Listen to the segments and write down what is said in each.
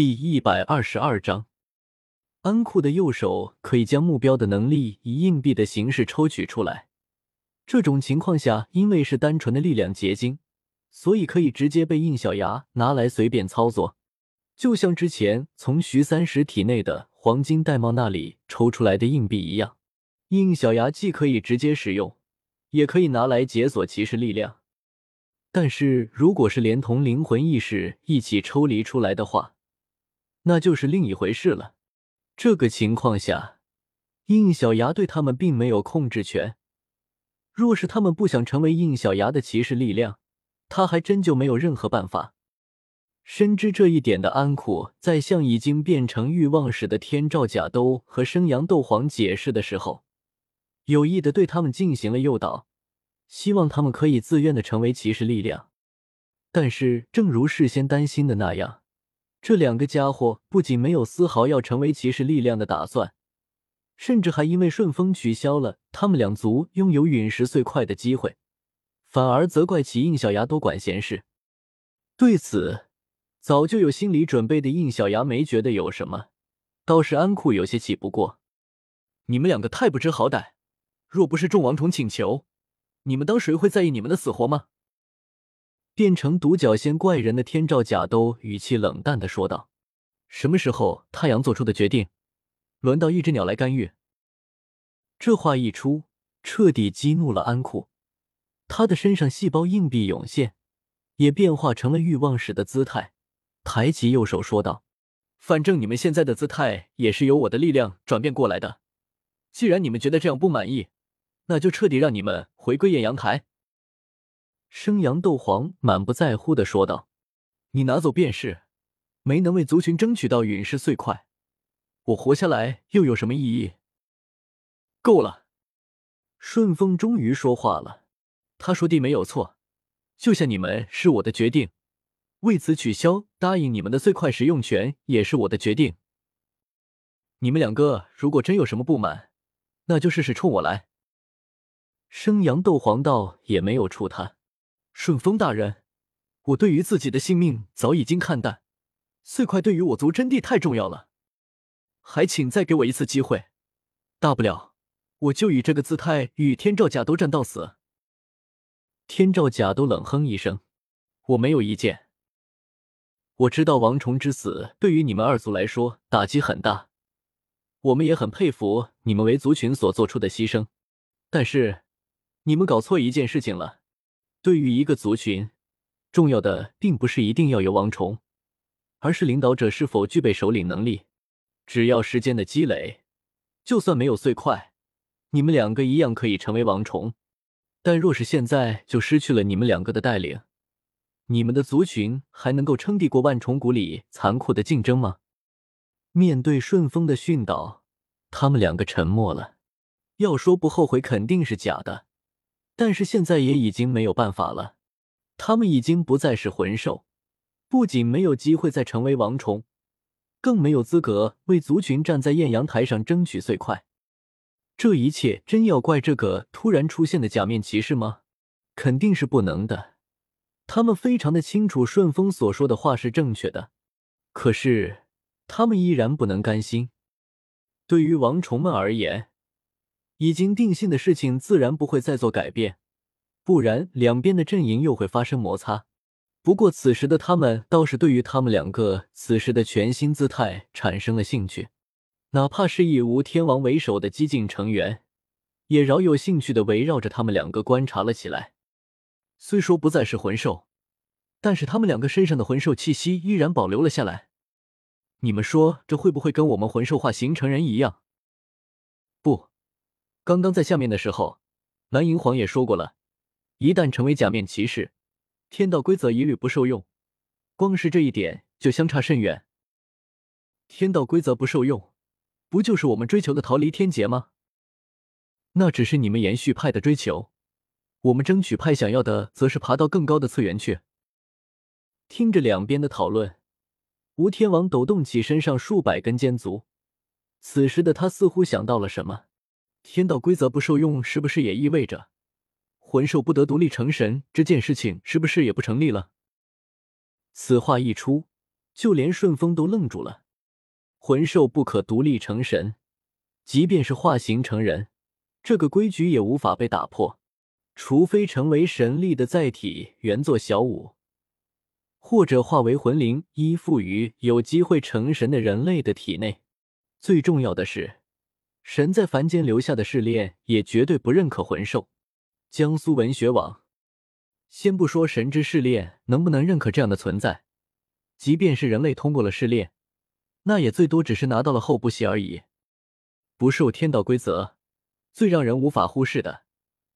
第一百二十二章，安库的右手可以将目标的能力以硬币的形式抽取出来。这种情况下，因为是单纯的力量结晶，所以可以直接被应小牙拿来随便操作，就像之前从徐三石体内的黄金玳瑁那里抽出来的硬币一样。印小牙既可以直接使用，也可以拿来解锁骑士力量。但是，如果是连同灵魂意识一起抽离出来的话，那就是另一回事了。这个情况下，应小牙对他们并没有控制权。若是他们不想成为应小牙的骑士力量，他还真就没有任何办法。深知这一点的安苦，在向已经变成欲望使的天照甲斗和生阳斗皇解释的时候。有意的对他们进行了诱导，希望他们可以自愿的成为骑士力量。但是，正如事先担心的那样，这两个家伙不仅没有丝毫要成为骑士力量的打算，甚至还因为顺风取消了他们两族拥有陨石碎块的机会，反而责怪起应小牙多管闲事。对此，早就有心理准备的应小牙没觉得有什么，倒是安库有些气不过：“你们两个太不知好歹！”若不是众王虫请求，你们当谁会在意你们的死活吗？变成独角仙怪人的天照甲都语气冷淡的说道：“什么时候太阳做出的决定，轮到一只鸟来干预？”这话一出，彻底激怒了安库，他的身上细胞硬币涌现，也变化成了欲望使的姿态，抬起右手说道：“反正你们现在的姿态也是由我的力量转变过来的，既然你们觉得这样不满意。”那就彻底让你们回归艳阳台。”生阳斗皇满不在乎的说道，“你拿走便是，没能为族群争取到陨石碎块，我活下来又有什么意义？”够了！顺风终于说话了，他说的没有错，救下你们是我的决定，为此取消答应你们的碎块使用权也是我的决定。你们两个如果真有什么不满，那就试试冲我来。生阳斗皇道也没有触他。顺风大人，我对于自己的性命早已经看淡，碎块对于我族真谛太重要了，还请再给我一次机会，大不了我就以这个姿态与天照甲都战到死。天照甲都冷哼一声：“我没有意见。我知道王虫之死对于你们二族来说打击很大，我们也很佩服你们为族群所做出的牺牲，但是。”你们搞错一件事情了。对于一个族群，重要的并不是一定要有王虫，而是领导者是否具备首领能力。只要时间的积累，就算没有碎块，你们两个一样可以成为王虫。但若是现在就失去了你们两个的带领，你们的族群还能够撑得过万重谷里残酷的竞争吗？面对顺风的训导，他们两个沉默了。要说不后悔，肯定是假的。但是现在也已经没有办法了，他们已经不再是魂兽，不仅没有机会再成为王虫，更没有资格为族群站在艳阳台上争取碎块。这一切真要怪这个突然出现的假面骑士吗？肯定是不能的。他们非常的清楚顺风所说的话是正确的，可是他们依然不能甘心。对于王虫们而言，已经定性的事情自然不会再做改变，不然两边的阵营又会发生摩擦。不过此时的他们倒是对于他们两个此时的全新姿态产生了兴趣，哪怕是以吴天王为首的激进成员，也饶有兴趣的围绕着他们两个观察了起来。虽说不再是魂兽，但是他们两个身上的魂兽气息依然保留了下来。你们说这会不会跟我们魂兽化形成人一样？刚刚在下面的时候，蓝银皇也说过了，一旦成为假面骑士，天道规则一律不受用。光是这一点就相差甚远。天道规则不受用，不就是我们追求的逃离天劫吗？那只是你们延续派的追求，我们争取派想要的，则是爬到更高的次元去。听着两边的讨论，吴天王抖动起身上数百根尖足，此时的他似乎想到了什么。天道规则不受用，是不是也意味着魂兽不得独立成神？这件事情是不是也不成立了？此话一出，就连顺风都愣住了。魂兽不可独立成神，即便是化形成人，这个规矩也无法被打破，除非成为神力的载体，原作小舞，或者化为魂灵，依附于有机会成神的人类的体内。最重要的是，神在凡间留下的试炼也绝对不认可魂兽。江苏文学网，先不说神之试炼能不能认可这样的存在，即便是人类通过了试炼。那也最多只是拿到了候补席而已，不受天道规则。最让人无法忽视的，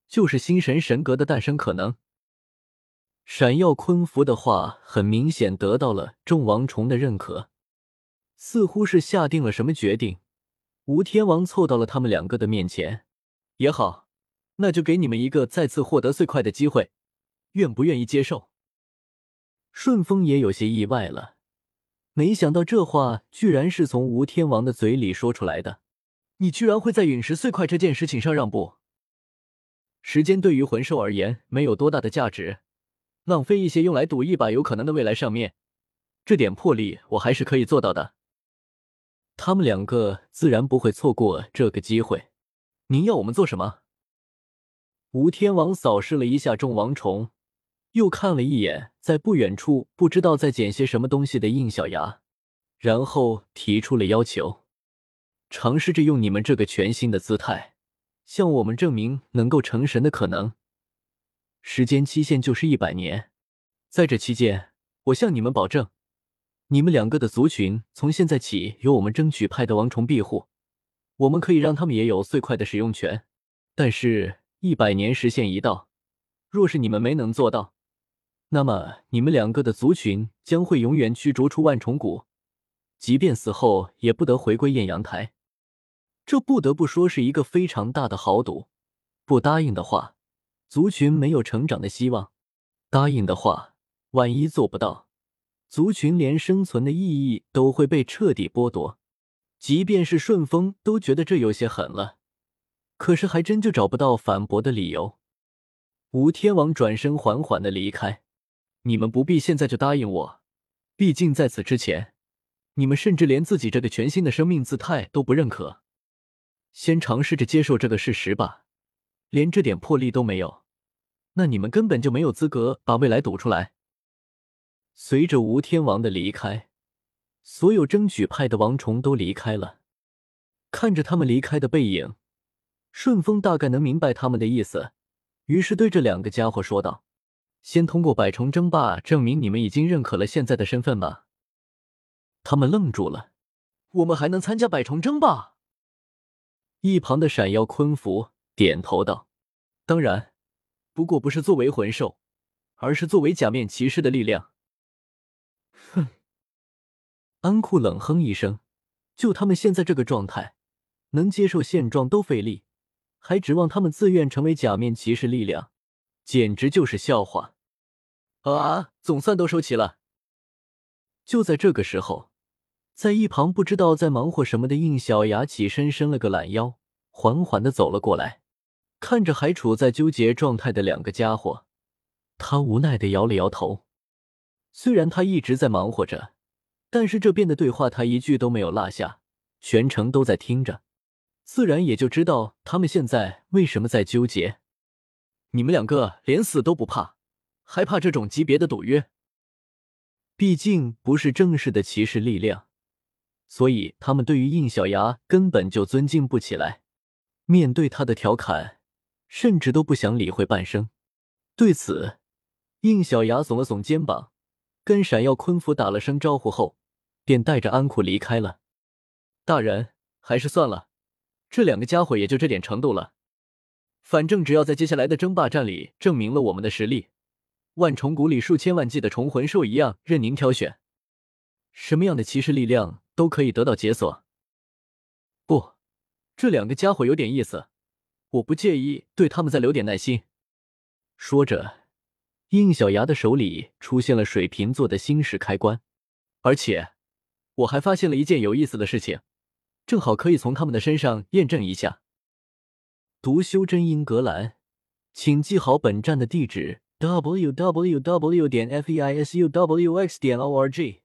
就是星神神格的诞生可能。闪耀昆符的话，很明显得到了众王虫的认可，似乎是下定了什么决定。吴天王凑到了他们两个的面前，也好，那就给你们一个再次获得碎块的机会，愿不愿意接受？顺风也有些意外了。没想到这话居然是从吴天王的嘴里说出来的。你居然会在陨石碎块这件事情上让步？时间对于魂兽而言没有多大的价值，浪费一些用来赌一把有可能的未来上面，这点魄力我还是可以做到的。他们两个自然不会错过这个机会。您要我们做什么？吴天王扫视了一下众王虫。又看了一眼在不远处不知道在捡些什么东西的应小牙，然后提出了要求：尝试着用你们这个全新的姿态，向我们证明能够成神的可能。时间期限就是一百年，在这期间，我向你们保证，你们两个的族群从现在起由我们争取派的王虫庇护，我们可以让他们也有最快的使用权。但是，一百年时限一到，若是你们没能做到，那么，你们两个的族群将会永远驱逐出万重谷，即便死后也不得回归艳阳台。这不得不说是一个非常大的豪赌。不答应的话，族群没有成长的希望；答应的话，万一做不到，族群连生存的意义都会被彻底剥夺。即便是顺风都觉得这有些狠了，可是还真就找不到反驳的理由。吴天王转身缓缓的离开。你们不必现在就答应我，毕竟在此之前，你们甚至连自己这个全新的生命姿态都不认可。先尝试着接受这个事实吧，连这点魄力都没有，那你们根本就没有资格把未来赌出来。随着吴天王的离开，所有争取派的王虫都离开了。看着他们离开的背影，顺风大概能明白他们的意思，于是对这两个家伙说道。先通过百虫争霸证明你们已经认可了现在的身份吧。他们愣住了。我们还能参加百虫争霸？一旁的闪耀昆符点头道：“当然，不过不是作为魂兽，而是作为假面骑士的力量。”哼！安库冷哼一声，就他们现在这个状态，能接受现状都费力，还指望他们自愿成为假面骑士力量，简直就是笑话。啊！总算都收齐了。就在这个时候，在一旁不知道在忙活什么的应小牙起身，伸了个懒腰，缓缓的走了过来，看着还处在纠结状态的两个家伙，他无奈的摇了摇头。虽然他一直在忙活着，但是这边的对话他一句都没有落下，全程都在听着，自然也就知道他们现在为什么在纠结。你们两个连死都不怕？害怕这种级别的赌约，毕竟不是正式的骑士力量，所以他们对于应小牙根本就尊敬不起来。面对他的调侃，甚至都不想理会半声。对此，应小牙耸了耸肩膀，跟闪耀昆符打了声招呼后，便带着安库离开了。大人，还是算了，这两个家伙也就这点程度了。反正只要在接下来的争霸战里证明了我们的实力。万重谷里数千万计的虫魂兽一样，任您挑选，什么样的骑士力量都可以得到解锁。不，这两个家伙有点意思，我不介意对他们再留点耐心。说着，应小牙的手里出现了水瓶座的星石开关，而且我还发现了一件有意思的事情，正好可以从他们的身上验证一下。读修真英格兰，请记好本站的地址。w w w. 点 f e i s u w x. 点 o r g